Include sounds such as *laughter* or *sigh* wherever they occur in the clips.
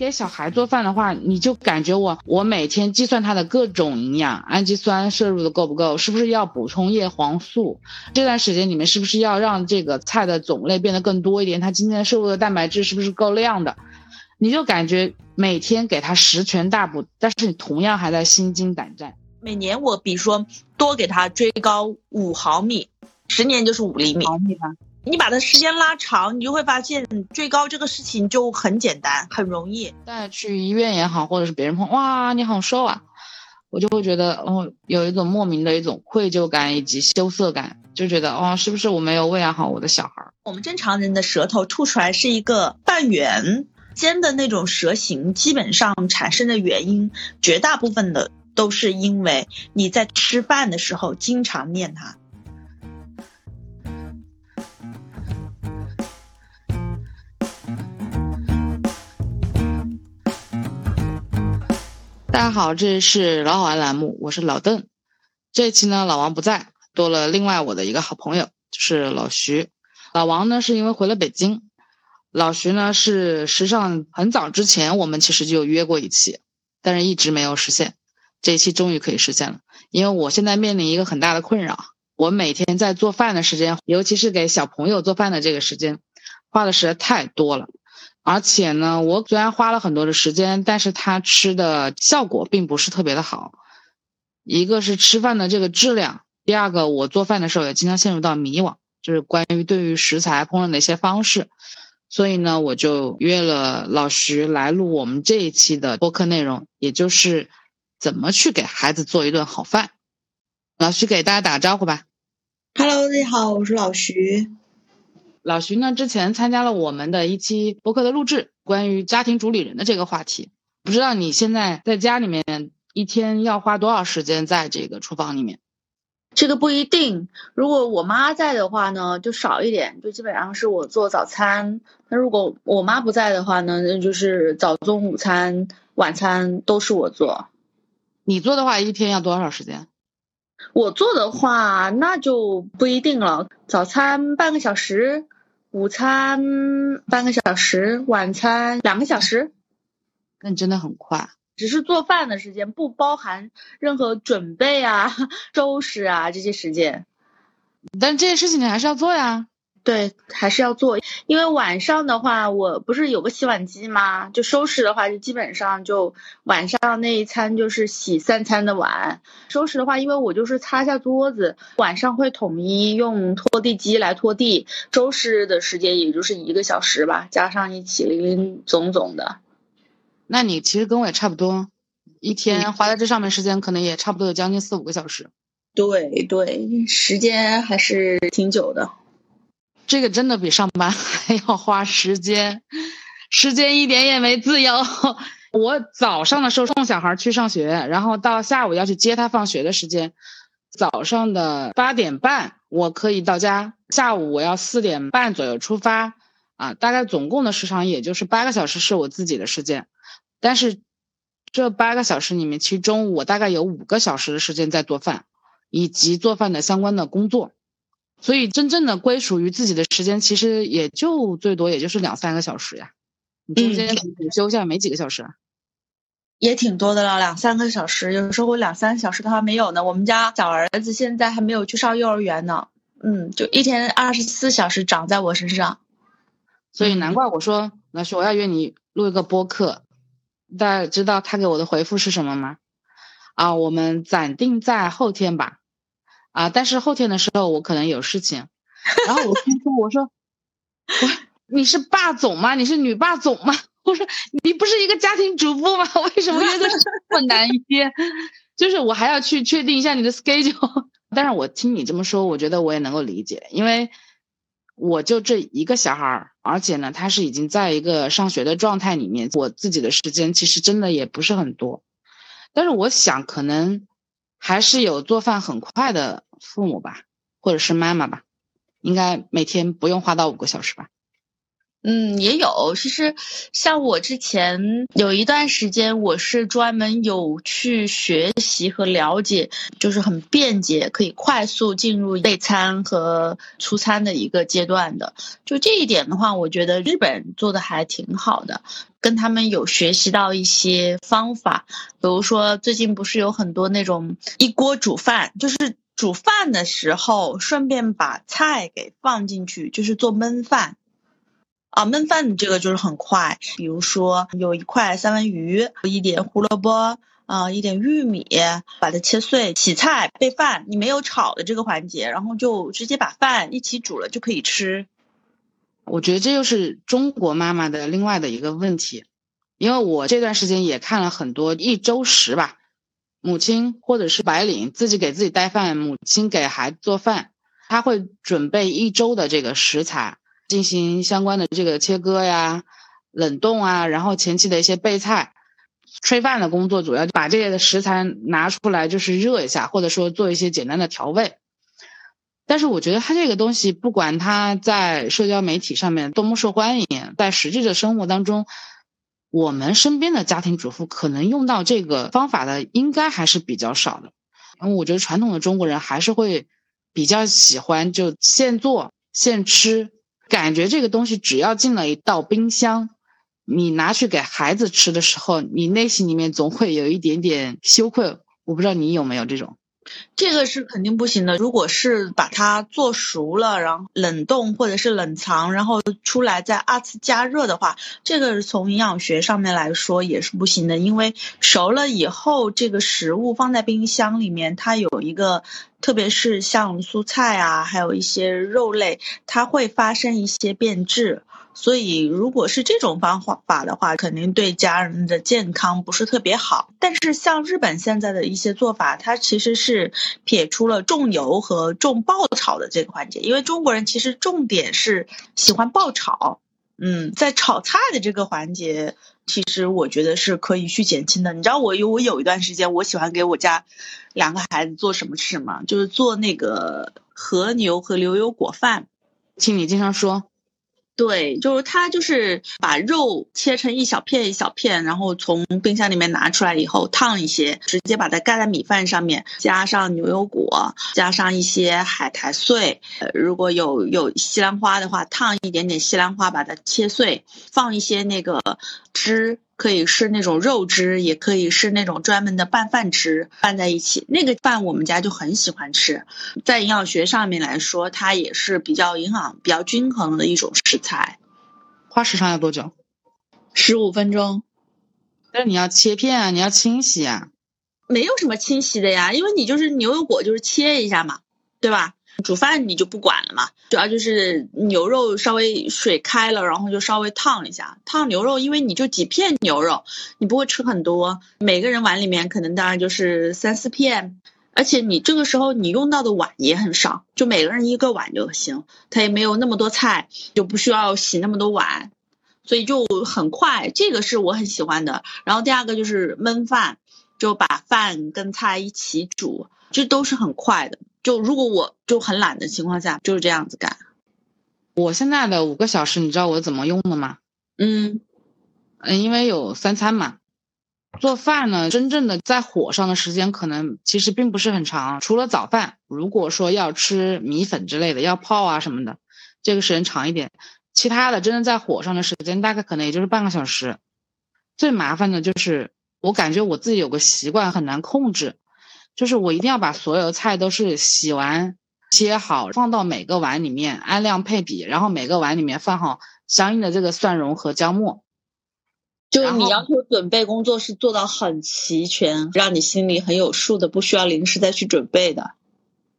你给小孩做饭的话，你就感觉我我每天计算他的各种营养，氨基酸摄入的够不够，是不是要补充叶黄素？这段时间里面是不是要让这个菜的种类变得更多一点？他今天摄入的蛋白质是不是够量的？你就感觉每天给他十全大补，但是你同样还在心惊胆战。每年我比如说多给他追高五毫米，十年就是五厘米。毫米吧。你把它时间拉长，你就会发现追高这个事情就很简单，很容易。带去医院也好，或者是别人碰，哇，你好瘦啊，我就会觉得哦，有一种莫名的一种愧疚感以及羞涩感，就觉得哦，是不是我没有喂养好我的小孩？我们正常人的舌头吐出来是一个半圆尖的那种舌形，基本上产生的原因，绝大部分的都是因为你在吃饭的时候经常念它。大家好，这里是老好玩栏目，我是老邓。这一期呢，老王不在，多了另外我的一个好朋友，就是老徐。老王呢是因为回了北京，老徐呢是实际上很早之前我们其实就约过一期，但是一直没有实现。这一期终于可以实现了，因为我现在面临一个很大的困扰，我每天在做饭的时间，尤其是给小朋友做饭的这个时间，花的实在太多了。而且呢，我虽然花了很多的时间，但是他吃的效果并不是特别的好。一个是吃饭的这个质量，第二个我做饭的时候也经常陷入到迷惘，就是关于对于食材烹饪的一些方式。所以呢，我就约了老徐来录我们这一期的播客内容，也就是怎么去给孩子做一顿好饭。老徐给大家打个招呼吧。Hello，大家好，我是老徐。老徐呢，之前参加了我们的一期播客的录制，关于家庭主理人的这个话题。不知道你现在在家里面一天要花多少时间在这个厨房里面？这个不一定。如果我妈在的话呢，就少一点，就基本上是我做早餐。那如果我妈不在的话呢，那就是早中午餐、晚餐都是我做。你做的话，一天要多少时间？我做的话，那就不一定了。早餐半个小时，午餐半个小时，晚餐两个小时。那你真的很快，只是做饭的时间，不包含任何准备啊、*laughs* 收拾啊这些时间。但这些事情你还是要做呀。对，还是要做，因为晚上的话，我不是有个洗碗机吗？就收拾的话，就基本上就晚上那一餐就是洗三餐的碗。收拾的话，因为我就是擦下桌子，晚上会统一用拖地机来拖地。收拾的时间也就是一个小时吧，加上一起零零总总的。那你其实跟我也差不多，一天花在这上面时间可能也差不多有将近四五个小时。对对，时间还是挺久的。这个真的比上班 *laughs* 还要花时间，时间一点也没自由。我早上的时候送小孩去上学，然后到下午要去接他放学的时间，早上的八点半我可以到家，下午我要四点半左右出发，啊，大概总共的时长也就是八个小时是我自己的时间，但是这八个小时里面，其中我大概有五个小时的时间在做饭，以及做饭的相关的工作。所以，真正的归属于自己的时间，其实也就最多也就是两三个小时呀。你中间午休下没几个小时，啊也挺多的了，两三个小时。有时候我两三个小时都还没有呢。我们家小儿子现在还没有去上幼儿园呢。嗯，就一天二十四小时长在我身上。所以难怪我说老师，我要约你录一个播客。大家知道他给我的回复是什么吗？啊，我们暂定在后天吧。啊！但是后天的时候我可能有事情，然后我听说我说我你是霸总吗？你是女霸总吗？*laughs* 我说你不是一个家庭主妇吗？*laughs* 为什么约的这么难约？*laughs* 就是我还要去确定一下你的 schedule。但是我听你这么说，我觉得我也能够理解，因为我就这一个小孩儿，而且呢他是已经在一个上学的状态里面，我自己的时间其实真的也不是很多。但是我想可能。还是有做饭很快的父母吧，或者是妈妈吧，应该每天不用花到五个小时吧。嗯，也有。其实，像我之前有一段时间，我是专门有去学习和了解，就是很便捷，可以快速进入备餐和出餐的一个阶段的。就这一点的话，我觉得日本做的还挺好的，跟他们有学习到一些方法。比如说，最近不是有很多那种一锅煮饭，就是煮饭的时候顺便把菜给放进去，就是做焖饭。啊，焖饭这个就是很快，比如说有一块三文鱼，一点胡萝卜，啊，一点玉米，把它切碎，洗菜备饭，你没有炒的这个环节，然后就直接把饭一起煮了就可以吃。我觉得这就是中国妈妈的另外的一个问题，因为我这段时间也看了很多一周食吧，母亲或者是白领自己给自己带饭，母亲给孩子做饭，他会准备一周的这个食材。进行相关的这个切割呀、冷冻啊，然后前期的一些备菜、炊饭的工作，主要把这些的食材拿出来，就是热一下，或者说做一些简单的调味。但是我觉得它这个东西，不管它在社交媒体上面多么受欢迎，在实际的生活当中，我们身边的家庭主妇可能用到这个方法的，应该还是比较少的。因为我觉得传统的中国人还是会比较喜欢就现做现吃。感觉这个东西只要进了一道冰箱，你拿去给孩子吃的时候，你内心里面总会有一点点羞愧。我不知道你有没有这种。这个是肯定不行的。如果是把它做熟了，然后冷冻或者是冷藏，然后出来再二次加热的话，这个从营养学上面来说也是不行的。因为熟了以后，这个食物放在冰箱里面，它有一个，特别是像蔬菜啊，还有一些肉类，它会发生一些变质。所以，如果是这种方法的话，肯定对家人的健康不是特别好。但是，像日本现在的一些做法，它其实是撇出了重油和重爆炒的这个环节。因为中国人其实重点是喜欢爆炒，嗯，在炒菜的这个环节，其实我觉得是可以去减轻的。你知道，我有我有一段时间，我喜欢给我家两个孩子做什么吃吗？就是做那个和牛和牛油果饭。听你经常说。对，就是它，就是把肉切成一小片一小片，然后从冰箱里面拿出来以后烫一些，直接把它盖在米饭上面，加上牛油果，加上一些海苔碎，如果有有西兰花的话，烫一点点西兰花，把它切碎，放一些那个汁。可以是那种肉汁，也可以是那种专门的拌饭汁，拌在一起。那个饭我们家就很喜欢吃，在营养学上面来说，它也是比较营养、比较均衡的一种食材。花时长要多久？十五分钟。但是你要切片啊，你要清洗啊。没有什么清洗的呀，因为你就是牛油果，就是切一下嘛，对吧？煮饭你就不管了嘛，主要就是牛肉稍微水开了，然后就稍微烫一下。烫牛肉，因为你就几片牛肉，你不会吃很多，每个人碗里面可能当然就是三四片，而且你这个时候你用到的碗也很少，就每个人一个碗就行，它也没有那么多菜，就不需要洗那么多碗，所以就很快。这个是我很喜欢的。然后第二个就是焖饭，就把饭跟菜一起煮，这都是很快的。就如果我就很懒的情况下，就是这样子干。我现在的五个小时，你知道我怎么用的吗？嗯嗯，因为有三餐嘛，做饭呢，真正的在火上的时间可能其实并不是很长。除了早饭，如果说要吃米粉之类的，要泡啊什么的，这个时间长一点。其他的真正在火上的时间，大概可能也就是半个小时。最麻烦的就是，我感觉我自己有个习惯很难控制。就是我一定要把所有菜都是洗完、切好，放到每个碗里面，按量配比，然后每个碗里面放好相应的这个蒜蓉和姜末。就你要求准备工作是做到很齐全，让你心里很有数的，不需要临时再去准备的。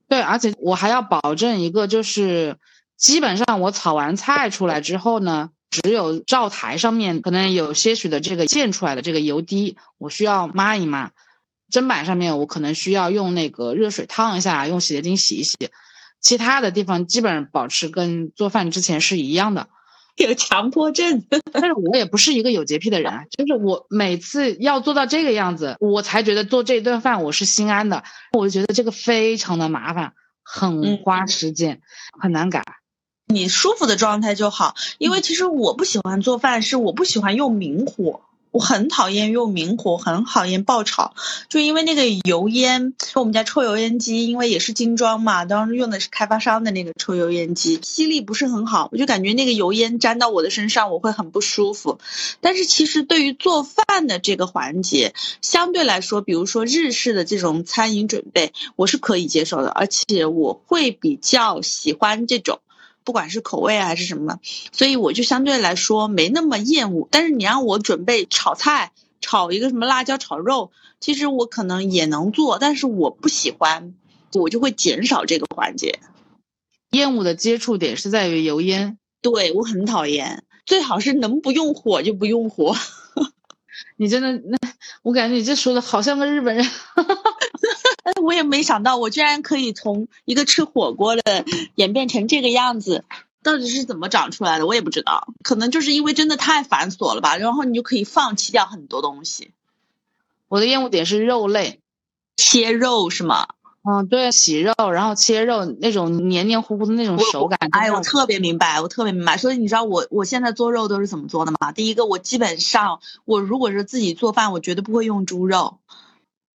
对，而且我还要保证一个，就是基本上我炒完菜出来之后呢，只有灶台上面可能有些许的这个溅出来的这个油滴，我需要抹一抹。砧板上面我可能需要用那个热水烫一下，用洗洁精洗一洗，其他的地方基本上保持跟做饭之前是一样的。有强迫症，*laughs* 但是我也不是一个有洁癖的人，就是我每次要做到这个样子，我才觉得做这顿饭我是心安的。我就觉得这个非常的麻烦，很花时间，很难改。你舒服的状态就好。因为其实我不喜欢做饭，是我不喜欢用明火。我很讨厌用明火，很讨厌爆炒，就因为那个油烟。我们家抽油烟机，因为也是精装嘛，当时用的是开发商的那个抽油烟机，吸力不是很好，我就感觉那个油烟沾到我的身上，我会很不舒服。但是其实对于做饭的这个环节，相对来说，比如说日式的这种餐饮准备，我是可以接受的，而且我会比较喜欢这种。不管是口味还是什么，所以我就相对来说没那么厌恶。但是你让我准备炒菜，炒一个什么辣椒炒肉，其实我可能也能做，但是我不喜欢，我就会减少这个环节。厌恶的接触点是在于油烟，对我很讨厌。最好是能不用火就不用火。你真的那，我感觉你这说的好像个日本人。哎，我也没想到，我居然可以从一个吃火锅的演变成这个样子，到底是怎么长出来的？我也不知道，可能就是因为真的太繁琐了吧。然后你就可以放弃掉很多东西。我的厌恶点是肉类，切肉是吗？嗯，对，洗肉，然后切肉那种黏黏糊糊的那种手感。哎，我特别明白，我特别明白。所以你知道我我现在做肉都是怎么做的吗？第一个，我基本上我如果是自己做饭，我绝对不会用猪肉。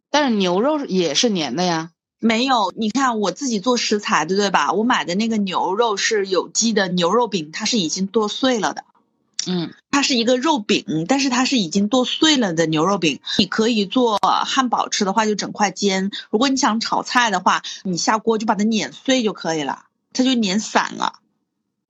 但是牛肉也是黏的呀，没有，你看我自己做食材的，对吧？我买的那个牛肉是有机的牛肉饼，它是已经剁碎了的，嗯，它是一个肉饼，但是它是已经剁碎了的牛肉饼。你可以做汉堡吃的话，就整块煎；如果你想炒菜的话，你下锅就把它碾碎就可以了，它就碾散了。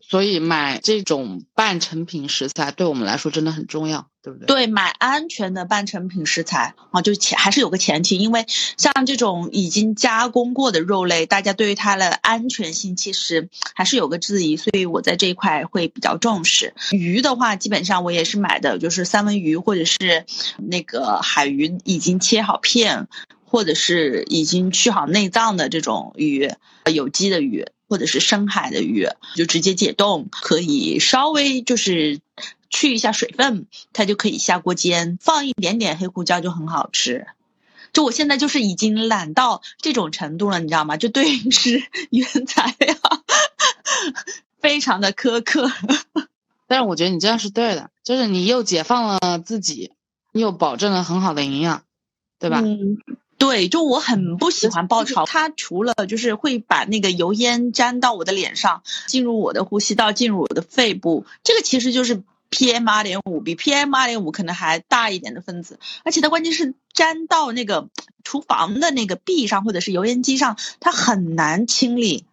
所以买这种半成品食材对我们来说真的很重要，对不对？对，买安全的半成品食材啊，就前还是有个前提，因为像这种已经加工过的肉类，大家对于它的安全性其实还是有个质疑，所以我在这一块会比较重视。鱼的话，基本上我也是买的就是三文鱼或者是那个海鱼，已经切好片，或者是已经去好内脏的这种鱼，有机的鱼。或者是深海的鱼，就直接解冻，可以稍微就是去一下水分，它就可以下锅煎，放一点点黑胡椒就很好吃。就我现在就是已经懒到这种程度了，你知道吗？就对吃原材料非常的苛刻。但是我觉得你这样是对的，就是你又解放了自己，又保证了很好的营养，对吧？嗯。对，就我很不喜欢爆炒，它除了就是会把那个油烟粘到我的脸上，进入我的呼吸道，进入我的肺部，这个其实就是 PM 二点五，比 PM 二点五可能还大一点的分子，而且它关键是粘到那个厨房的那个壁上或者是油烟机上，它很难清理，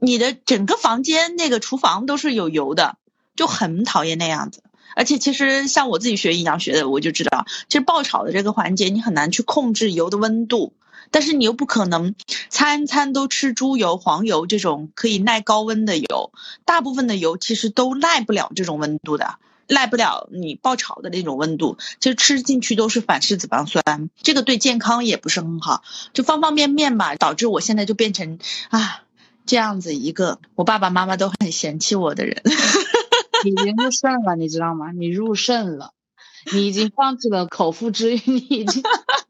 你的整个房间那个厨房都是有油的，就很讨厌那样子。而且其实像我自己学营养学的，我就知道，其实爆炒的这个环节你很难去控制油的温度，但是你又不可能餐餐都吃猪油、黄油这种可以耐高温的油，大部分的油其实都耐不了这种温度的，耐不了你爆炒的那种温度，其实吃进去都是反式脂肪酸，这个对健康也不是很好，就方方面面吧，导致我现在就变成啊这样子一个我爸爸妈妈都很嫌弃我的人。*laughs* 已经入肾了，你知道吗？你入肾了，你已经放弃了口腹之欲，你已经，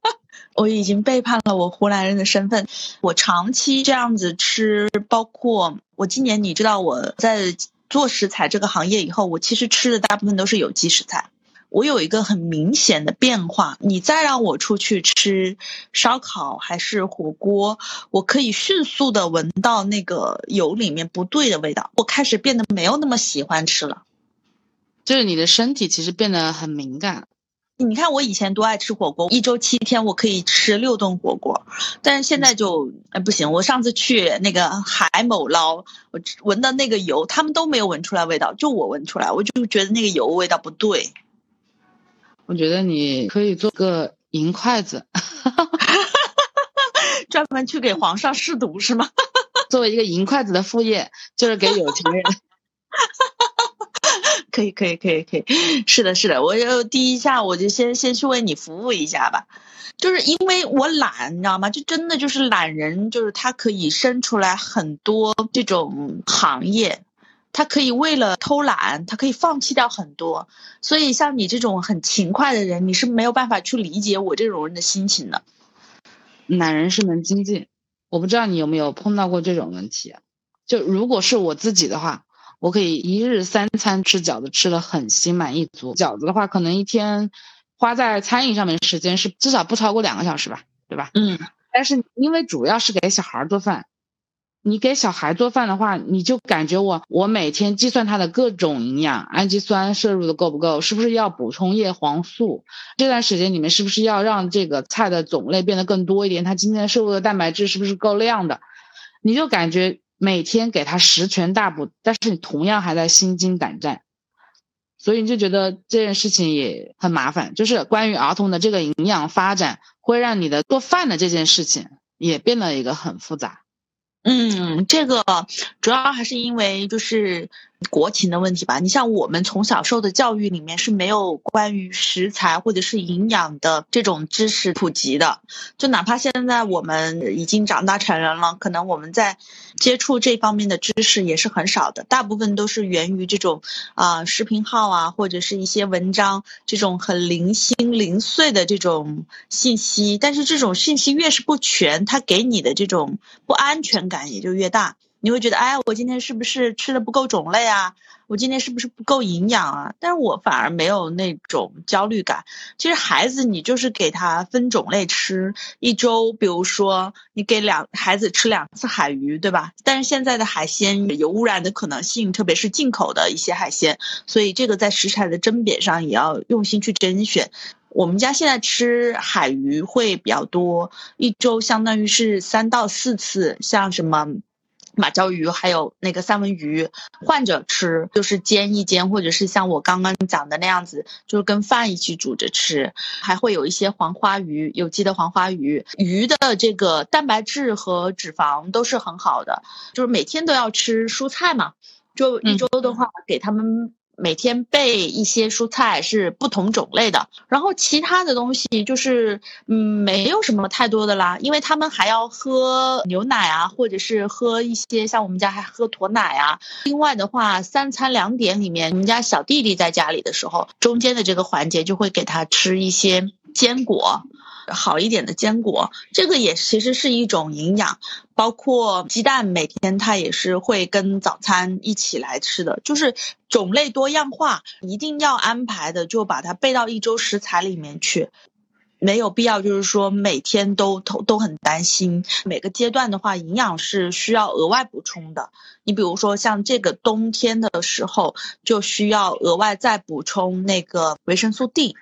*laughs* 我已经背叛了我湖南人的身份。我长期这样子吃，包括我今年，你知道我在做食材这个行业以后，我其实吃的大部分都是有机食材。我有一个很明显的变化，你再让我出去吃烧烤还是火锅，我可以迅速的闻到那个油里面不对的味道，我开始变得没有那么喜欢吃了。就是你的身体其实变得很敏感。你看我以前多爱吃火锅，一周七天我可以吃六顿火锅，但是现在就哎不行。我上次去那个海某捞，我闻到那个油，他们都没有闻出来味道，就我闻出来，我就觉得那个油味道不对。我觉得你可以做个银筷子，*laughs* 专门去给皇上试毒是吗？*laughs* 作为一个银筷子的副业，就是给有钱人。*laughs* 可以可以可以可以，是的是的，我就第一下我就先先去为你服务一下吧，就是因为我懒，你知道吗？就真的就是懒人，就是他可以生出来很多这种行业。他可以为了偷懒，他可以放弃掉很多，所以像你这种很勤快的人，你是没有办法去理解我这种人的心情的。懒人是门精进，我不知道你有没有碰到过这种问题。就如果是我自己的话，我可以一日三餐吃饺子，吃的很心满意足。饺子的话，可能一天花在餐饮上面的时间是至少不超过两个小时吧，对吧？嗯。但是因为主要是给小孩做饭。你给小孩做饭的话，你就感觉我我每天计算他的各种营养，氨基酸摄入的够不够，是不是要补充叶黄素？这段时间里面是不是要让这个菜的种类变得更多一点？他今天摄入的蛋白质是不是够量的？你就感觉每天给他十全大补，但是你同样还在心惊胆战，所以你就觉得这件事情也很麻烦。就是关于儿童的这个营养发展，会让你的做饭的这件事情也变得一个很复杂。嗯，这个主要还是因为就是国情的问题吧。你像我们从小受的教育里面是没有关于食材或者是营养的这种知识普及的。就哪怕现在我们已经长大成人了，可能我们在接触这方面的知识也是很少的，大部分都是源于这种啊视频号啊或者是一些文章这种很零星零碎的这种信息。但是这种信息越是不全，它给你的这种不安全。感也就越大，你会觉得，哎，我今天是不是吃的不够种类啊？我今天是不是不够营养啊？但是我反而没有那种焦虑感。其实孩子，你就是给他分种类吃，一周，比如说你给两孩子吃两次海鱼，对吧？但是现在的海鲜有污染的可能性，特别是进口的一些海鲜，所以这个在食材的甄别上也要用心去甄选。我们家现在吃海鱼会比较多，一周相当于是三到四次，像什么马鲛鱼，还有那个三文鱼，换着吃，就是煎一煎，或者是像我刚刚讲的那样子，就是跟饭一起煮着吃。还会有一些黄花鱼，有机的黄花鱼，鱼的这个蛋白质和脂肪都是很好的，就是每天都要吃蔬菜嘛，就一周的话给他们。每天备一些蔬菜是不同种类的，然后其他的东西就是嗯没有什么太多的啦，因为他们还要喝牛奶啊，或者是喝一些像我们家还喝驼奶啊。另外的话，三餐两点里面，我们家小弟弟在家里的时候，中间的这个环节就会给他吃一些坚果。好一点的坚果，这个也其实是一种营养，包括鸡蛋，每天它也是会跟早餐一起来吃的，就是种类多样化，一定要安排的，就把它备到一周食材里面去，没有必要就是说每天都都都很担心，每个阶段的话，营养是需要额外补充的。你比如说像这个冬天的时候，就需要额外再补充那个维生素 D。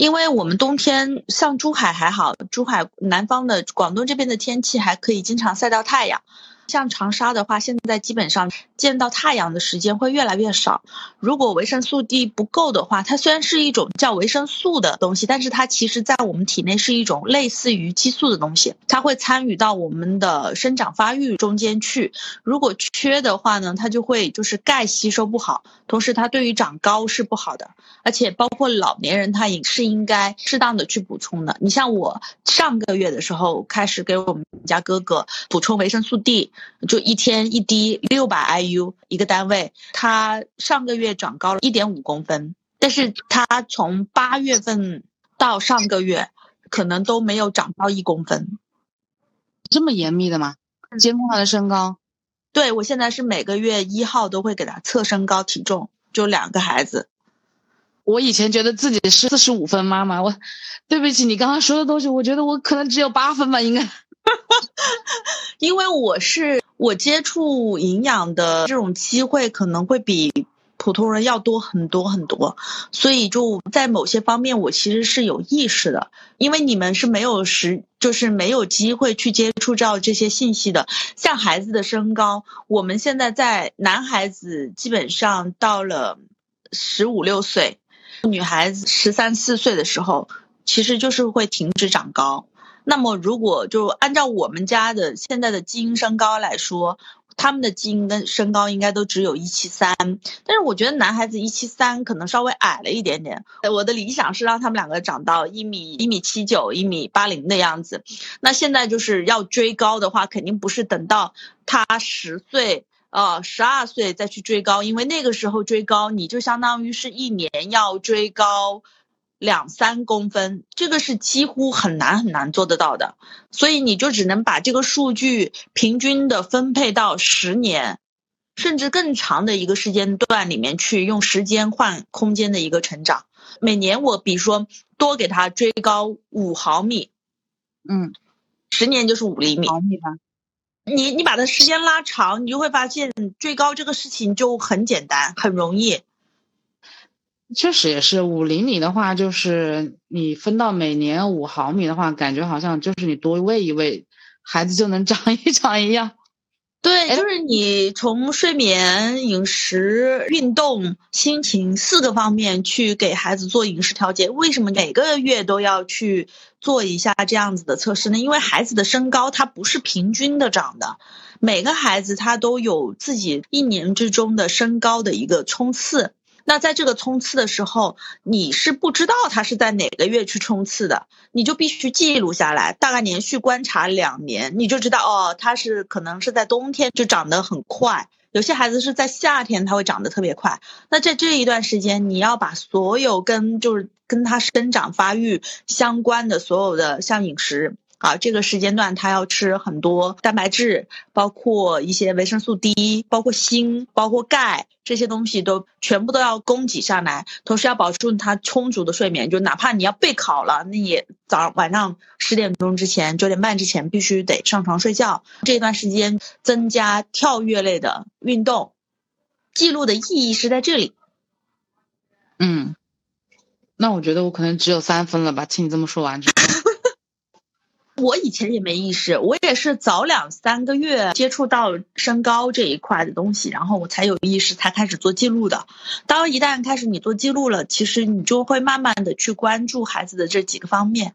因为我们冬天像珠海还好，珠海南方的广东这边的天气还可以经常晒到太阳。像长沙的话，现在基本上见到太阳的时间会越来越少。如果维生素 D 不够的话，它虽然是一种叫维生素的东西，但是它其实在我们体内是一种类似于激素的东西，它会参与到我们的生长发育中间去。如果缺的话呢，它就会就是钙吸收不好，同时它对于长高是不好的。而且包括老年人，他也是应该适当的去补充的。你像我上个月的时候开始给我们家哥哥补充维生素 D。就一天一滴六百 IU 一个单位，他上个月长高了一点五公分，但是他从八月份到上个月，可能都没有长到一公分，这么严密的吗？监控他的身高？对，我现在是每个月一号都会给他测身高体重，就两个孩子。我以前觉得自己是四十五分妈妈，我对不起你刚刚说的东西，我觉得我可能只有八分吧，应该。*laughs* 因为我是我接触营养的这种机会可能会比普通人要多很多很多，所以就在某些方面我其实是有意识的。因为你们是没有时，就是没有机会去接触到这些信息的。像孩子的身高，我们现在在男孩子基本上到了十五六岁，女孩子十三四岁的时候，其实就是会停止长高。那么，如果就按照我们家的现在的基因身高来说，他们的基因跟身高应该都只有一七三，但是我觉得男孩子一七三可能稍微矮了一点点。我的理想是让他们两个长到一米一米七九、一米八零的样子。那现在就是要追高的话，肯定不是等到他十岁、呃十二岁再去追高，因为那个时候追高，你就相当于是一年要追高。两三公分，这个是几乎很难很难做得到的，所以你就只能把这个数据平均的分配到十年，甚至更长的一个时间段里面去用时间换空间的一个成长。每年我比如说多给它追高五毫米，嗯，十年就是五厘米。毫米吧。你你把它时间拉长，你就会发现追高这个事情就很简单，很容易。确实也是，五厘米的话，就是你分到每年五毫米的话，感觉好像就是你多喂一喂，孩子就能长一 *laughs* 长一样。对，就是你从睡眠、饮食、运动、心情四个方面去给孩子做饮食调节。为什么每个月都要去做一下这样子的测试呢？因为孩子的身高它不是平均的长的，每个孩子他都有自己一年之中的身高的一个冲刺。那在这个冲刺的时候，你是不知道他是在哪个月去冲刺的，你就必须记录下来，大概连续观察两年，你就知道哦，他是可能是在冬天就长得很快，有些孩子是在夏天他会长得特别快。那在这一段时间，你要把所有跟就是跟他生长发育相关的所有的像饮食。啊，这个时间段他要吃很多蛋白质，包括一些维生素 D，包括锌，包括钙，这些东西都全部都要供给上来。同时要保证他充足的睡眠，就哪怕你要备考了，那也早晚上十点钟之前、九点半之前必须得上床睡觉。这段时间增加跳跃类的运动，记录的意义是在这里。嗯，那我觉得我可能只有三分了吧？听你这么说完之后。*laughs* 我以前也没意识，我也是早两三个月接触到身高这一块的东西，然后我才有意识，才开始做记录的。当一旦开始你做记录了，其实你就会慢慢的去关注孩子的这几个方面。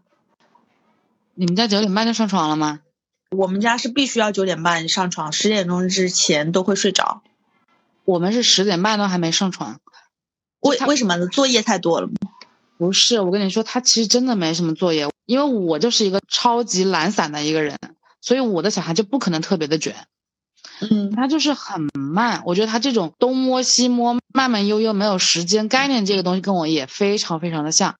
你们家九点半就上床了吗？我们家是必须要九点半上床，十点钟之前都会睡着。我们是十点半都还没上床。为为什么呢？作业太多了吗？不是，我跟你说，他其实真的没什么作业。因为我就是一个超级懒散的一个人，所以我的小孩就不可能特别的卷，嗯，他就是很慢。我觉得他这种东摸西摸、慢慢悠悠、没有时间概念这个东西，跟我也非常非常的像。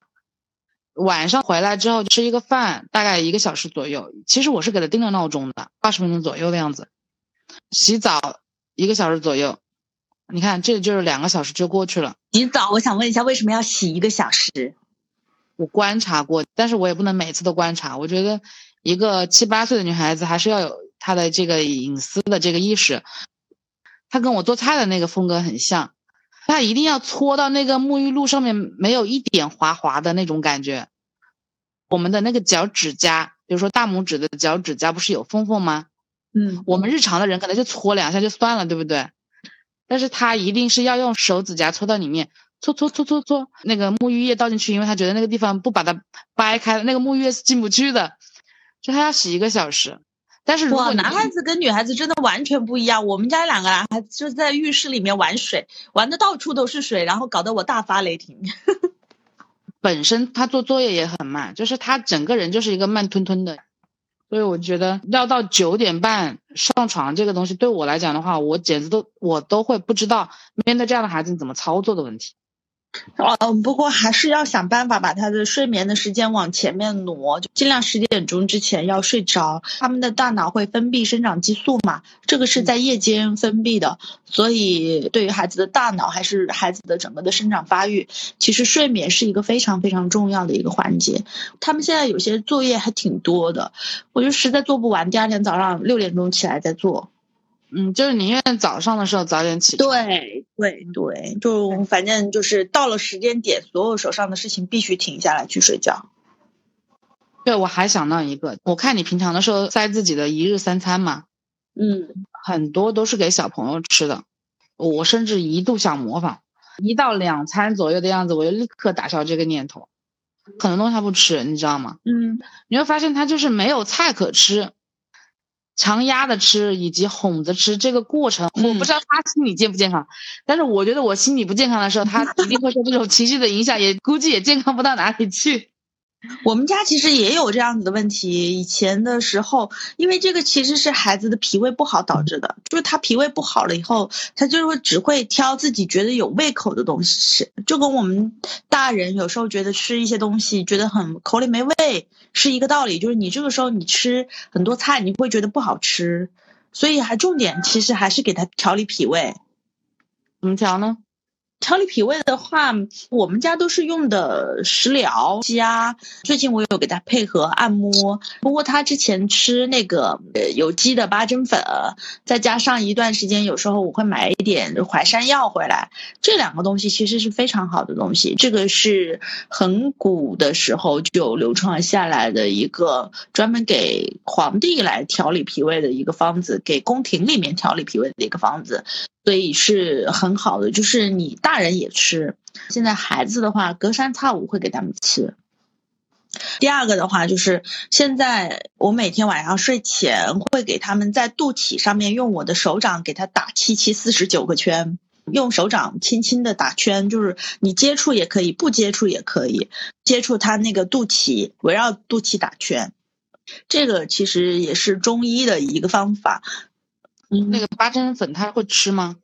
晚上回来之后吃一个饭，大概一个小时左右。其实我是给他定了闹钟的，二十分钟左右的样子。洗澡一个小时左右，你看这就是两个小时就过去了。洗澡，我想问一下，为什么要洗一个小时？我观察过，但是我也不能每次都观察。我觉得一个七八岁的女孩子还是要有她的这个隐私的这个意识。她跟我做菜的那个风格很像，她一定要搓到那个沐浴露上面没有一点滑滑的那种感觉。我们的那个脚趾甲，比如说大拇指的脚趾甲不是有缝缝吗？嗯，我们日常的人可能就搓两下就算了，对不对？但是她一定是要用手指甲搓到里面。搓搓搓搓搓，那个沐浴液倒进去，因为他觉得那个地方不把它掰开，那个沐浴液是进不去的，就他要洗一个小时。但是如果男孩子跟女孩子真的完全不一样，我们家两个男孩子就在浴室里面玩水，玩的到处都是水，然后搞得我大发雷霆。本身他做作业也很慢，就是他整个人就是一个慢吞吞的，所以我觉得要到九点半上床这个东西，对我来讲的话，我简直都我都会不知道面对这样的孩子怎么操作的问题。哦，不过还是要想办法把他的睡眠的时间往前面挪，就尽量十点钟之前要睡着。他们的大脑会分泌生长激素嘛，这个是在夜间分泌的，所以对于孩子的大脑还是孩子的整个的生长发育，其实睡眠是一个非常非常重要的一个环节。他们现在有些作业还挺多的，我就实在做不完，第二天早上六点钟起来再做。嗯，就是宁愿早上的时候早点起。对对对，就反正就是到了时间点，所有手上的事情必须停下来去睡觉。对，我还想到一个，我看你平常的时候塞自己的一日三餐嘛，嗯，很多都是给小朋友吃的。我甚至一度想模仿，一到两餐左右的样子，我就立刻打消这个念头。很多东西他不吃，你知道吗？嗯，你会发现他就是没有菜可吃。强压着吃以及哄着吃这个过程，我不知道他心理健不健康，但是我觉得我心理不健康的时候，他一定会受这种情绪的影响，也估计也健康不到哪里去。*laughs* 我们家其实也有这样子的问题。以前的时候，因为这个其实是孩子的脾胃不好导致的，就是他脾胃不好了以后，他就会只会挑自己觉得有胃口的东西吃，就跟我们大人有时候觉得吃一些东西觉得很口里没味是一个道理。就是你这个时候你吃很多菜，你会觉得不好吃。所以还重点其实还是给他调理脾胃。怎么调呢？调理脾胃的话，我们家都是用的食疗加。最近我有给他配合按摩，不过他之前吃那个呃有机的八珍粉，再加上一段时间，有时候我会买一点淮山药回来。这两个东西其实是非常好的东西。这个是很古的时候就流传下来的一个专门给皇帝来调理脾胃的一个方子，给宫廷里面调理脾胃的一个方子。所以是很好的，就是你大大人也吃。现在孩子的话，隔三差五会给他们吃。第二个的话，就是现在我每天晚上睡前会给他们在肚脐上面用我的手掌给他打七七四十九个圈，用手掌轻轻的打圈，就是你接触也可以，不接触也可以，接触他那个肚脐，围绕肚脐打圈。这个其实也是中医的一个方法。那个八珍粉他会吃吗？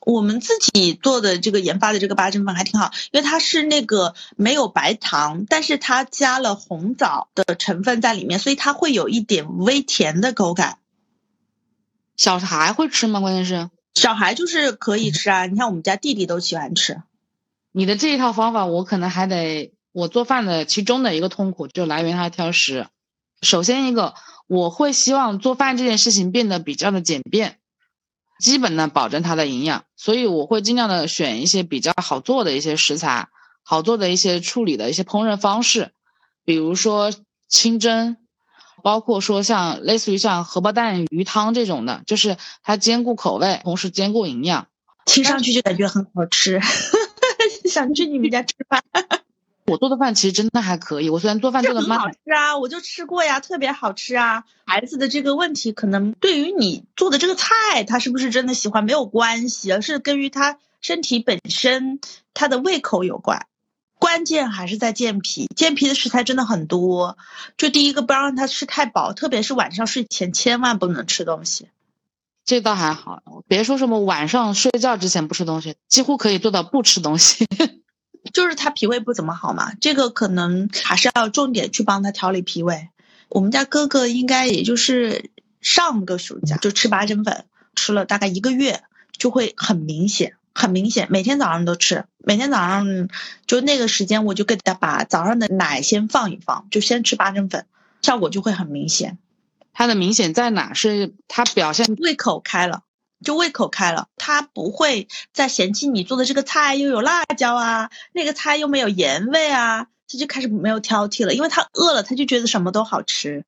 我们自己做的这个研发的这个八珍粉还挺好，因为它是那个没有白糖，但是它加了红枣的成分在里面，所以它会有一点微甜的口感。小孩会吃吗？关键是小孩就是可以吃啊，你看我们家弟弟都喜欢吃。你的这一套方法，我可能还得我做饭的其中的一个痛苦就来源于它挑食。首先一个。我会希望做饭这件事情变得比较的简便，基本呢保证它的营养，所以我会尽量的选一些比较好做的一些食材，好做的一些处理的一些烹饪方式，比如说清蒸，包括说像类似于像荷包蛋鱼汤这种的，就是它兼顾口味，同时兼顾营养，听上去就感觉很好吃，*laughs* 想去你们家吃饭。我做的饭其实真的还可以，我虽然做饭做的慢，好吃啊，我就吃过呀，特别好吃啊。孩子的这个问题，可能对于你做的这个菜，他是不是真的喜欢没有关系，而是跟于他身体本身他的胃口有关。关键还是在健脾，健脾的食材真的很多。就第一个，不要让他吃太饱，特别是晚上睡前千万不能吃东西。这倒还好，别说什么晚上睡觉之前不吃东西，几乎可以做到不吃东西。就是他脾胃不怎么好嘛，这个可能还是要重点去帮他调理脾胃。我们家哥哥应该也就是上个暑假就吃八珍粉，吃了大概一个月，就会很明显，很明显，每天早上都吃，每天早上就那个时间我就给他把早上的奶先放一放，就先吃八珍粉，效果就会很明显。他的明显在哪？是他表现胃口开了。就胃口开了，他不会再嫌弃你做的这个菜又有辣椒啊，那个菜又没有盐味啊，他就开始没有挑剔了，因为他饿了，他就觉得什么都好吃。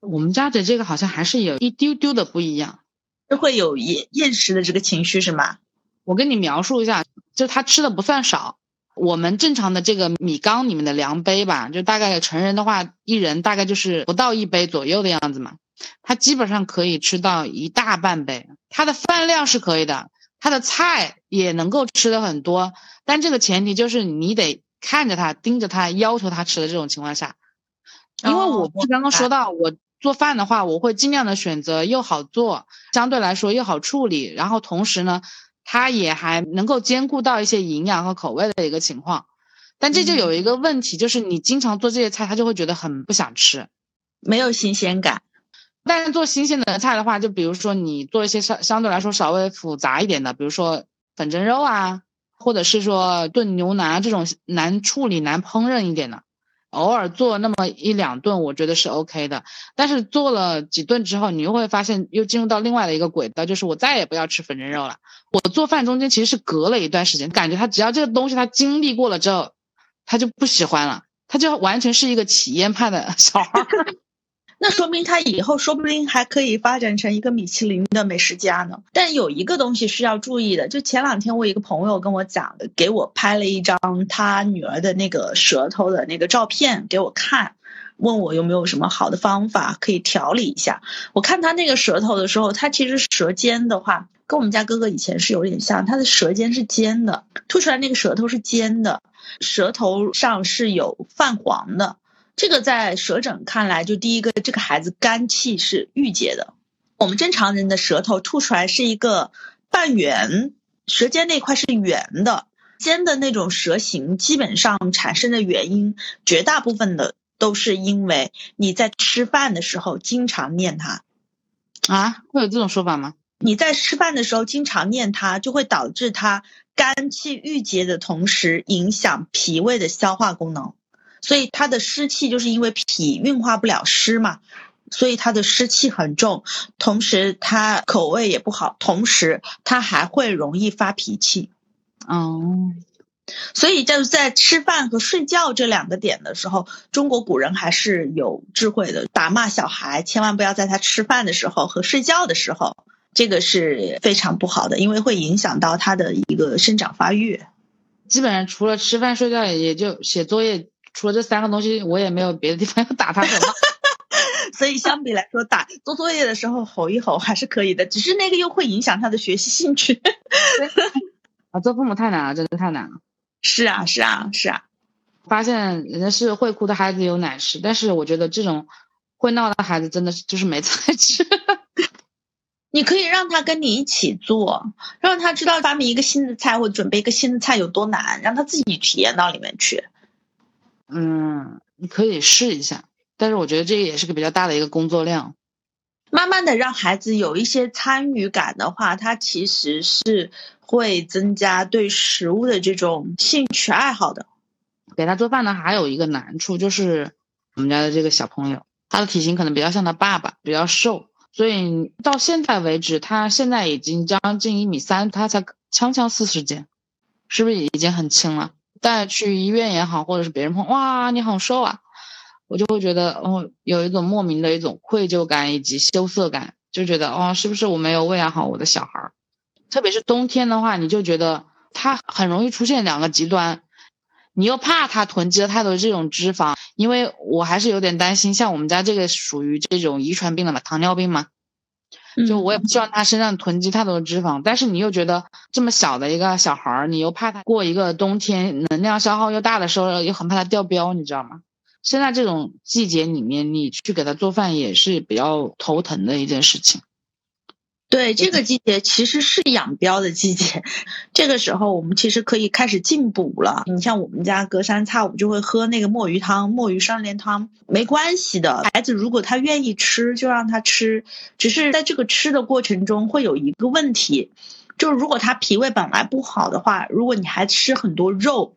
我们家的这个好像还是有一丢丢的不一样，就会有厌厌食的这个情绪是吗？我跟你描述一下，就他吃的不算少，我们正常的这个米缸里面的量杯吧，就大概成人的话，一人大概就是不到一杯左右的样子嘛。他基本上可以吃到一大半杯，他的饭量是可以的，他的菜也能够吃的很多，但这个前提就是你得看着他，盯着他，要求他吃的这种情况下，因为我不是刚刚说到，我做饭的话，我会尽量的选择又好做，相对来说又好处理，然后同时呢，它也还能够兼顾到一些营养和口味的一个情况，但这就有一个问题，就是你经常做这些菜，他就会觉得很不想吃，没有新鲜感。但是做新鲜的菜的话，就比如说你做一些相相对来说稍微复杂一点的，比如说粉蒸肉啊，或者是说炖牛腩这种难处理、难烹饪一点的，偶尔做那么一两顿，我觉得是 OK 的。但是做了几顿之后，你又会发现又进入到另外的一个轨道，就是我再也不要吃粉蒸肉了。我做饭中间其实是隔了一段时间，感觉他只要这个东西他经历过了之后，他就不喜欢了，他就完全是一个体验派的 *laughs* 小孩。那说明他以后说不定还可以发展成一个米其林的美食家呢。但有一个东西是要注意的，就前两天我一个朋友跟我讲的，给我拍了一张他女儿的那个舌头的那个照片给我看，问我有没有什么好的方法可以调理一下。我看他那个舌头的时候，他其实舌尖的话，跟我们家哥哥以前是有点像，他的舌尖是尖的，吐出来那个舌头是尖的，舌头上是有泛黄的。这个在舌诊看来，就第一个，这个孩子肝气是郁结的。我们正常人的舌头吐出来是一个半圆，舌尖那块是圆的，尖的那种舌形，基本上产生的原因，绝大部分的都是因为你在吃饭的时候经常念它。啊，会有这种说法吗？你在吃饭的时候经常念它，就会导致它肝气郁结的同时，影响脾胃的消化功能。所以它的湿气就是因为脾运化不了湿嘛，所以它的湿气很重，同时它口味也不好，同时它还会容易发脾气。哦，所以就是在吃饭和睡觉这两个点的时候，中国古人还是有智慧的。打骂小孩，千万不要在他吃饭的时候和睡觉的时候，这个是非常不好的，因为会影响到他的一个生长发育。基本上除了吃饭睡觉，也就写作业，除了这三个东西，我也没有别的地方要打他的。*laughs* 所以相比来说，打做作业的时候吼一吼还是可以的，只是那个又会影响他的学习兴趣。*laughs* 啊，做父母太难了，真的太难了。是啊，是啊，是啊。发现人家是会哭的孩子有奶吃，但是我觉得这种会闹的孩子真的是就是没菜吃。*laughs* 你可以让他跟你一起做，让他知道发明一个新的菜或准备一个新的菜有多难，让他自己体验到里面去。嗯，你可以试一下，但是我觉得这个也是个比较大的一个工作量。慢慢的让孩子有一些参与感的话，他其实是会增加对食物的这种兴趣爱好的。给他做饭呢，还有一个难处就是我们家的这个小朋友，他的体型可能比较像他爸爸，比较瘦，所以到现在为止，他现在已经将近一米三，他才锵锵四十斤，是不是已经很轻了？带去医院也好，或者是别人碰，哇，你好瘦啊！我就会觉得，哦，有一种莫名的一种愧疚感以及羞涩感，就觉得，哦，是不是我没有喂养好我的小孩儿？特别是冬天的话，你就觉得他很容易出现两个极端，你又怕他囤积了太多这种脂肪，因为我还是有点担心，像我们家这个属于这种遗传病了嘛，糖尿病嘛，就我也不希望他身上囤积太多的脂肪，但是你又觉得这么小的一个小孩儿，你又怕他过一个冬天能量消耗又大的时候，又很怕他掉膘，你知道吗？现在这种季节里面，你去给他做饭也是比较头疼的一件事情。对，这个季节其实是养膘的季节，这个时候我们其实可以开始进补了。你像我们家隔三差五就会喝那个墨鱼汤、墨鱼双莲汤，没关系的。孩子如果他愿意吃，就让他吃。只是在这个吃的过程中会有一个问题，就是如果他脾胃本来不好的话，如果你还吃很多肉。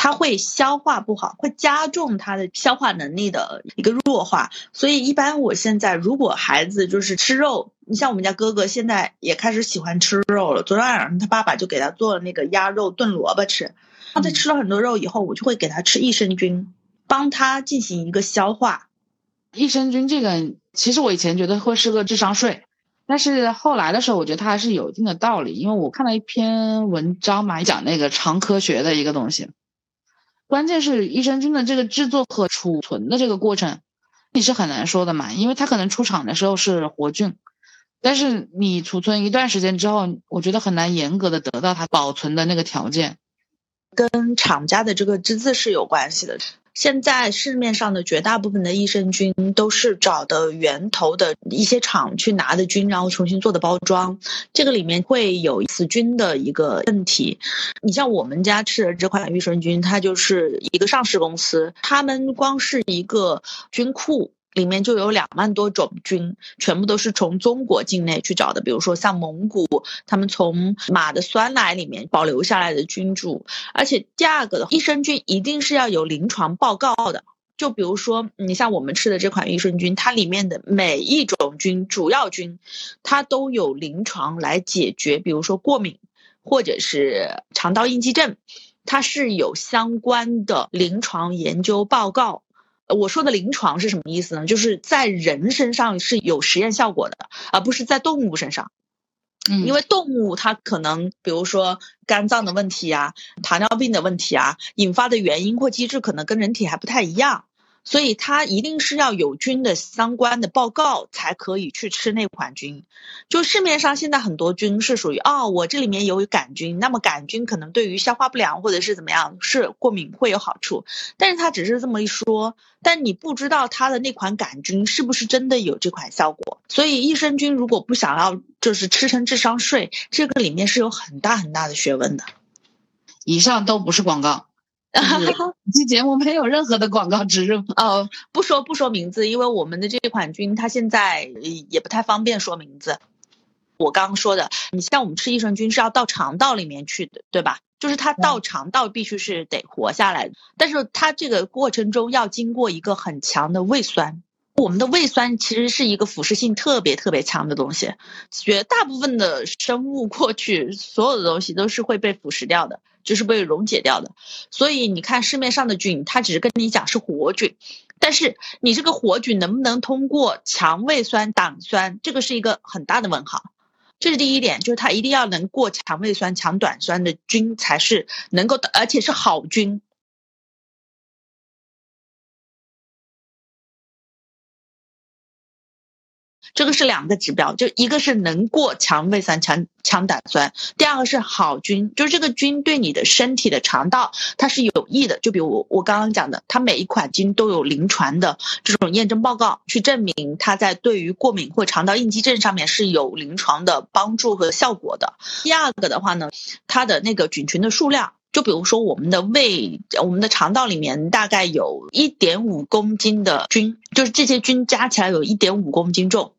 它会消化不好，会加重他的消化能力的一个弱化。所以一般我现在如果孩子就是吃肉，你像我们家哥哥现在也开始喜欢吃肉了。昨天晚上他爸爸就给他做了那个鸭肉炖萝卜吃。他在吃了很多肉以后，我就会给他吃益生菌，帮他进行一个消化。益生菌这个，其实我以前觉得会是个智商税，但是后来的时候，我觉得它还是有一定的道理。因为我看了一篇文章嘛，讲那个肠科学的一个东西。关键是益生菌的这个制作和储存的这个过程，你是很难说的嘛，因为它可能出厂的时候是活菌，但是你储存一段时间之后，我觉得很难严格的得到它保存的那个条件，跟厂家的这个资质是有关系的。现在市面上的绝大部分的益生菌都是找的源头的一些厂去拿的菌，然后重新做的包装，这个里面会有死菌的一个问题。你像我们家吃的这款益生菌，它就是一个上市公司，他们光是一个菌库。里面就有两万多种菌，全部都是从中国境内去找的。比如说像蒙古，他们从马的酸奶里面保留下来的菌株，而且第二个的益生菌一定是要有临床报告的。就比如说你像我们吃的这款益生菌，它里面的每一种菌，主要菌，它都有临床来解决，比如说过敏或者是肠道应激症，它是有相关的临床研究报告。我说的临床是什么意思呢？就是在人身上是有实验效果的，而不是在动物身上。嗯，因为动物它可能，比如说肝脏的问题啊、糖尿病的问题啊，引发的原因或机制可能跟人体还不太一样。所以它一定是要有菌的相关的报告才可以去吃那款菌。就市面上现在很多菌是属于哦，我这里面有杆菌，那么杆菌可能对于消化不良或者是怎么样是过敏会有好处，但是它只是这么一说，但你不知道它的那款杆菌是不是真的有这款效果。所以益生菌如果不想要就是吃成智商税，这个里面是有很大很大的学问的。以上都不是广告。*laughs* 本期节目没有任何的广告植入。哦，不说不说名字，因为我们的这款菌它现在也不太方便说名字。我刚刚说的，你像我们吃益生菌是要到肠道里面去的，对吧？就是它到肠道必须是得活下来的，但是它这个过程中要经过一个很强的胃酸。我们的胃酸其实是一个腐蚀性特别特别强的东西，绝大部分的生物过去所有的东西都是会被腐蚀掉的，就是被溶解掉的。所以你看市面上的菌，它只是跟你讲是活菌，但是你这个活菌能不能通过强胃酸、胆酸，这个是一个很大的问号。这是第一点，就是它一定要能过强胃酸、强胆酸的菌才是能够，而且是好菌。这个是两个指标，就一个是能过强胃酸、强强胆酸，第二个是好菌，就是这个菌对你的身体的肠道它是有益的。就比如我我刚刚讲的，它每一款菌都有临床的这种验证报告，去证明它在对于过敏或肠道应激症上面是有临床的帮助和效果的。第二个的话呢，它的那个菌群的数量，就比如说我们的胃、我们的肠道里面大概有一点五公斤的菌，就是这些菌加起来有一点五公斤重。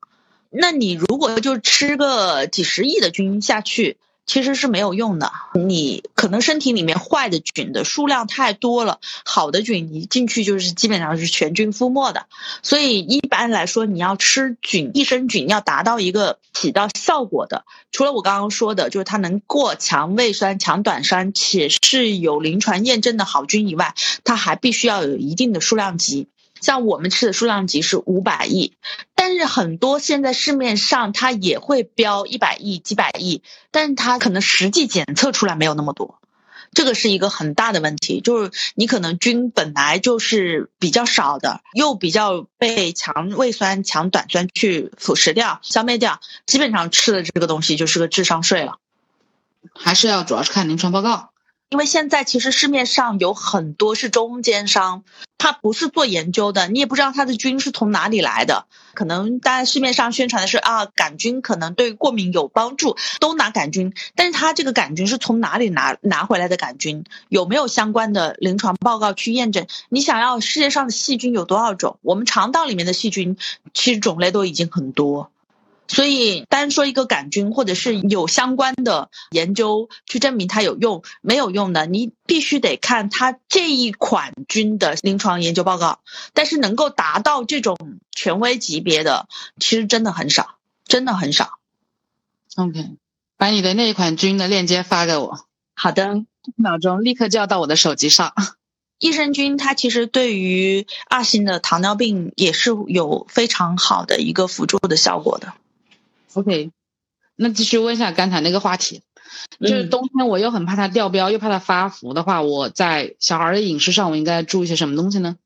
那你如果就吃个几十亿的菌下去，其实是没有用的。你可能身体里面坏的菌的数量太多了，好的菌你进去就是基本上是全军覆没的。所以一般来说，你要吃菌益生菌，要达到一个起到效果的，除了我刚刚说的，就是它能过强胃酸、强短酸，且是有临床验证的好菌以外，它还必须要有一定的数量级。像我们吃的数量级是五百亿，但是很多现在市面上它也会标一百亿、几百亿，但是它可能实际检测出来没有那么多，这个是一个很大的问题。就是你可能菌本来就是比较少的，又比较被强胃酸、强胆酸去腐蚀掉、消灭掉，基本上吃的这个东西就是个智商税了。还是要主要是看临床报告。因为现在其实市面上有很多是中间商，他不是做研究的，你也不知道他的菌是从哪里来的。可能大家市面上宣传的是啊，杆菌可能对过敏有帮助，都拿杆菌，但是他这个杆菌是从哪里拿拿回来的杆菌？有没有相关的临床报告去验证？你想要世界上的细菌有多少种？我们肠道里面的细菌其实种类都已经很多。所以单说一个杆菌，或者是有相关的研究去证明它有用没有用的，你必须得看它这一款菌的临床研究报告。但是能够达到这种权威级别的，其实真的很少，真的很少。OK，把你的那一款菌的链接发给我。好的，一秒钟立刻就要到我的手机上。益生菌它其实对于二型的糖尿病也是有非常好的一个辅助的效果的。OK，那继续问一下刚才那个话题，就是冬天我又很怕它掉膘，又怕它发福的话，我在小孩的饮食上我应该注意些什么东西呢？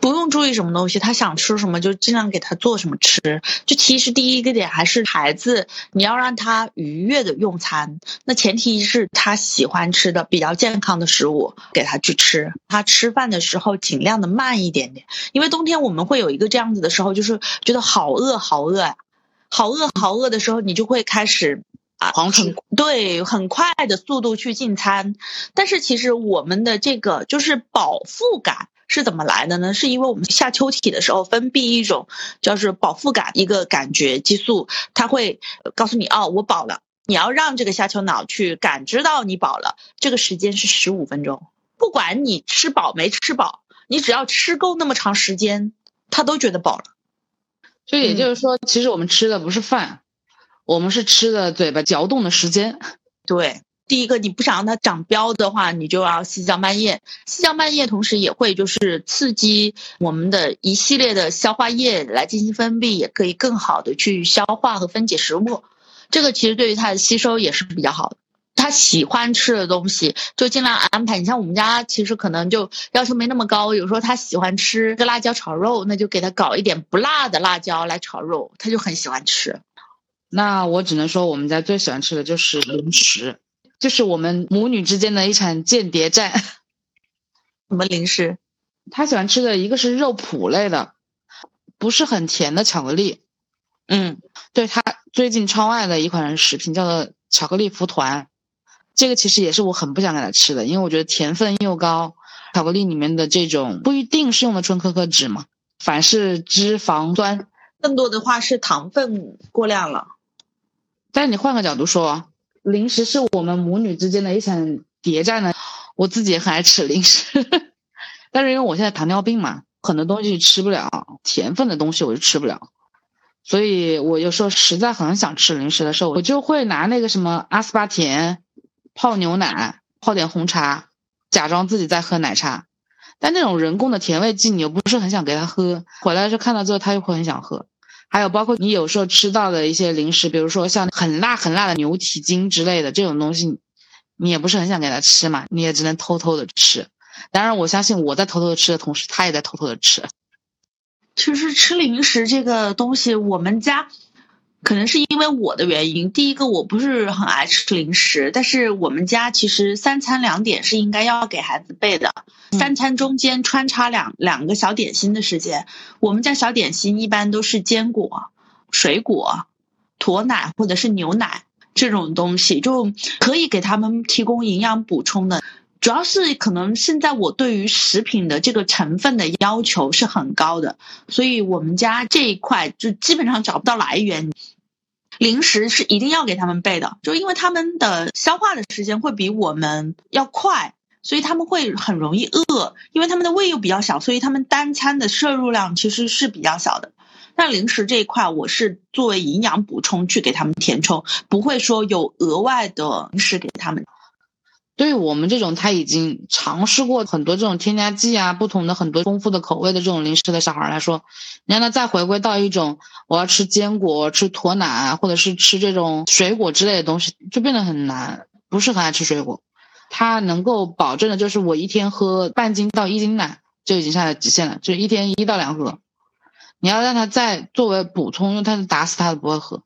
不用注意什么东西，他想吃什么就尽量给他做什么吃。就其实第一个点还是孩子，你要让他愉悦的用餐，那前提是他喜欢吃的比较健康的食物给他去吃。他吃饭的时候尽量的慢一点点，因为冬天我们会有一个这样子的时候，就是觉得好饿好饿呀。好饿好饿的时候，你就会开始啊，很对，很快的速度去进餐。但是其实我们的这个就是饱腹感是怎么来的呢？是因为我们下丘体的时候分泌一种叫是饱腹感一个感觉激素，它会告诉你哦，我饱了。你要让这个下丘脑去感知到你饱了，这个时间是十五分钟。不管你吃饱没吃饱，你只要吃够那么长时间，它都觉得饱了。就也就是说，其实我们吃的不是饭，我们是吃的嘴巴嚼动的时间。对，第一个你不想让它长膘的话，你就要细嚼慢咽。细嚼慢咽同时也会就是刺激我们的一系列的消化液来进行分泌，也可以更好的去消化和分解食物。这个其实对于它的吸收也是比较好的。他喜欢吃的东西就尽量安排。你像我们家其实可能就要求没那么高，有时候他喜欢吃个辣椒炒肉，那就给他搞一点不辣的辣椒来炒肉，他就很喜欢吃。那我只能说我们家最喜欢吃的就是零食，就是我们母女之间的一场间谍战。*laughs* 什么零食？他喜欢吃的一个是肉脯类的，不是很甜的巧克力。嗯，对他最近超爱的一款食品叫做巧克力福团。这个其实也是我很不想给他吃的，因为我觉得甜分又高，巧克力里面的这种不一定是用的纯可可脂嘛，反是脂肪酸，更多的话是糖分过量了。但是你换个角度说，零食是我们母女之间的一场谍战呢。我自己也很爱吃零食，*laughs* 但是因为我现在糖尿病嘛，很多东西吃不了，甜分的东西我就吃不了，所以我有时候实在很想吃零食的时候，我就会拿那个什么阿斯巴甜泡牛奶，泡点红茶，假装自己在喝奶茶。但那种人工的甜味剂，你又不是很想给他喝，回来就看到之后他又会很想喝。还有包括你有时候吃到的一些零食，比如说像很辣很辣的牛蹄筋之类的这种东西。你也不是很想给他吃嘛，你也只能偷偷的吃。当然，我相信我在偷偷的吃的同时，他也在偷偷的吃。其实吃零食这个东西，我们家可能是因为我的原因。第一个，我不是很爱吃零食，但是我们家其实三餐两点是应该要给孩子备的，三餐中间穿插两两个小点心的时间。我们家小点心一般都是坚果、水果、驼奶或者是牛奶。这种东西就可以给他们提供营养补充的，主要是可能现在我对于食品的这个成分的要求是很高的，所以我们家这一块就基本上找不到来源。零食是一定要给他们备的，就因为他们的消化的时间会比我们要快，所以他们会很容易饿，因为他们的胃又比较小，所以他们单餐的摄入量其实是比较小的。那零食这一块，我是作为营养补充去给他们填充，不会说有额外的零食给他们。对于我们这种他已经尝试过很多这种添加剂啊、不同的很多丰富的口味的这种零食的小孩来说，你让他再回归到一种我要吃坚果、吃驼奶或者是吃这种水果之类的东西，就变得很难。不是很爱吃水果，他能够保证的就是我一天喝半斤到一斤奶就已经下了极限了，就一天一到两盒。你要让他再作为补充，用他打死他都不会喝。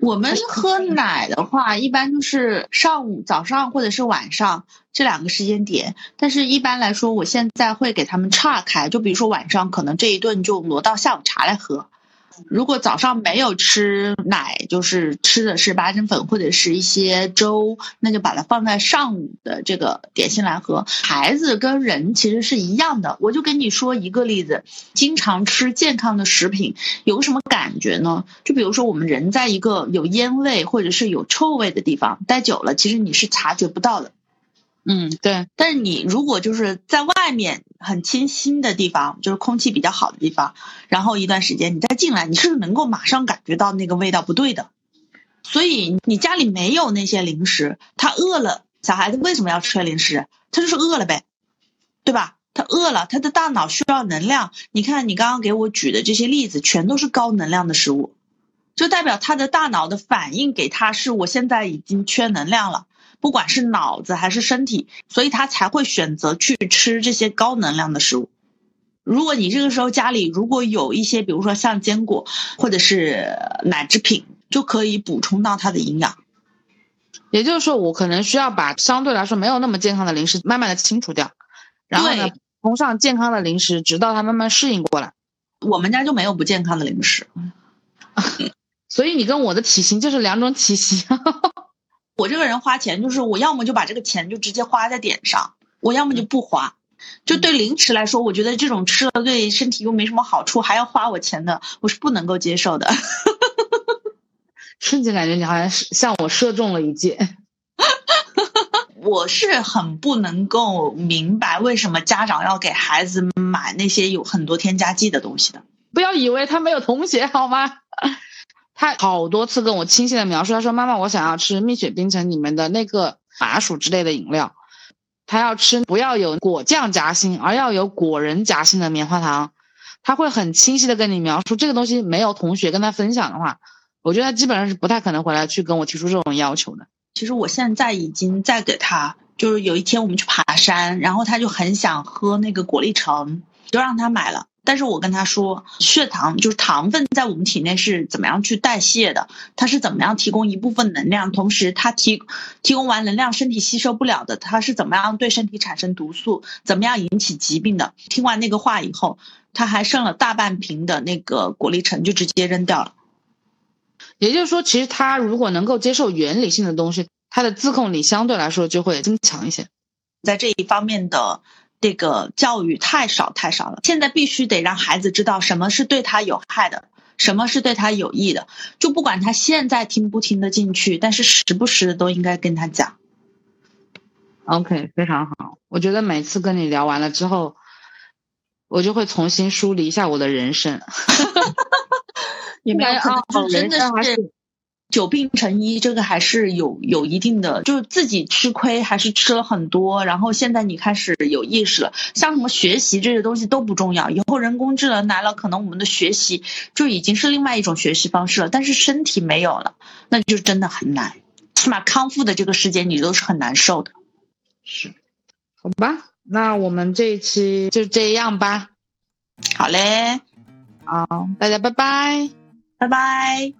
我们喝奶的话，一般就是上午、早上或者是晚上这两个时间点。但是一般来说，我现在会给他们岔开，就比如说晚上可能这一顿就挪到下午茶来喝。如果早上没有吃奶，就是吃的是八珍粉或者是一些粥，那就把它放在上午的这个点心来喝。孩子跟人其实是一样的，我就跟你说一个例子：经常吃健康的食品有什么感觉呢？就比如说我们人在一个有烟味或者是有臭味的地方待久了，其实你是察觉不到的。嗯，对。但是你如果就是在外面很清新的地方，就是空气比较好的地方，然后一段时间你再进来，你是能够马上感觉到那个味道不对的。所以你家里没有那些零食，他饿了，小孩子为什么要吃零食？他就是饿了呗，对吧？他饿了，他的大脑需要能量。你看你刚刚给我举的这些例子，全都是高能量的食物，就代表他的大脑的反应给他是我现在已经缺能量了。不管是脑子还是身体，所以他才会选择去吃这些高能量的食物。如果你这个时候家里如果有一些，比如说像坚果或者是奶制品，就可以补充到它的营养。也就是说，我可能需要把相对来说没有那么健康的零食慢慢的清除掉，然后呢，补上健康的零食，直到它慢慢适应过来。我们家就没有不健康的零食，*laughs* 所以你跟我的体型就是两种体型。*laughs* 我这个人花钱，就是我要么就把这个钱就直接花在点上，我要么就不花。就对零食来说，我觉得这种吃了对身体又没什么好处，还要花我钱的，我是不能够接受的。瞬间感觉你好像是向我射中了一箭。*laughs* 我是很不能够明白为什么家长要给孩子买那些有很多添加剂的东西的。不要以为他没有同学好吗？他好多次跟我清晰的描述，他说：“妈妈，我想要吃蜜雪冰城里面的那个麻薯之类的饮料，他要吃不要有果酱夹心，而要有果仁夹心的棉花糖。”他会很清晰的跟你描述这个东西，没有同学跟他分享的话，我觉得他基本上是不太可能回来去跟我提出这种要求的。其实我现在已经在给他，就是有一天我们去爬山，然后他就很想喝那个果粒橙，就让他买了。但是我跟他说，血糖就是糖分在我们体内是怎么样去代谢的，它是怎么样提供一部分能量，同时它提提供完能量，身体吸收不了的，它是怎么样对身体产生毒素，怎么样引起疾病的。听完那个话以后，他还剩了大半瓶的那个果粒橙，就直接扔掉了。也就是说，其实他如果能够接受原理性的东西，他的自控力相对来说就会增强一些，在这一方面的。这个教育太少太少了。现在必须得让孩子知道什么是对他有害的，什么是对他有益的。就不管他现在听不听得进去，但是时不时的都应该跟他讲。OK，非常好。我觉得每次跟你聊完了之后，我就会重新梳理一下我的人生。*laughs* 你没有可能真的是久病成医，这个还是有有一定的，就是自己吃亏还是吃了很多，然后现在你开始有意识了。像什么学习这些东西都不重要，以后人工智能来了，可能我们的学习就已经是另外一种学习方式了。但是身体没有了，那就真的很难。起码康复的这个时间，你都是很难受的。是，好吧，那我们这一期就这样吧。好嘞，好，大家拜拜。拜拜。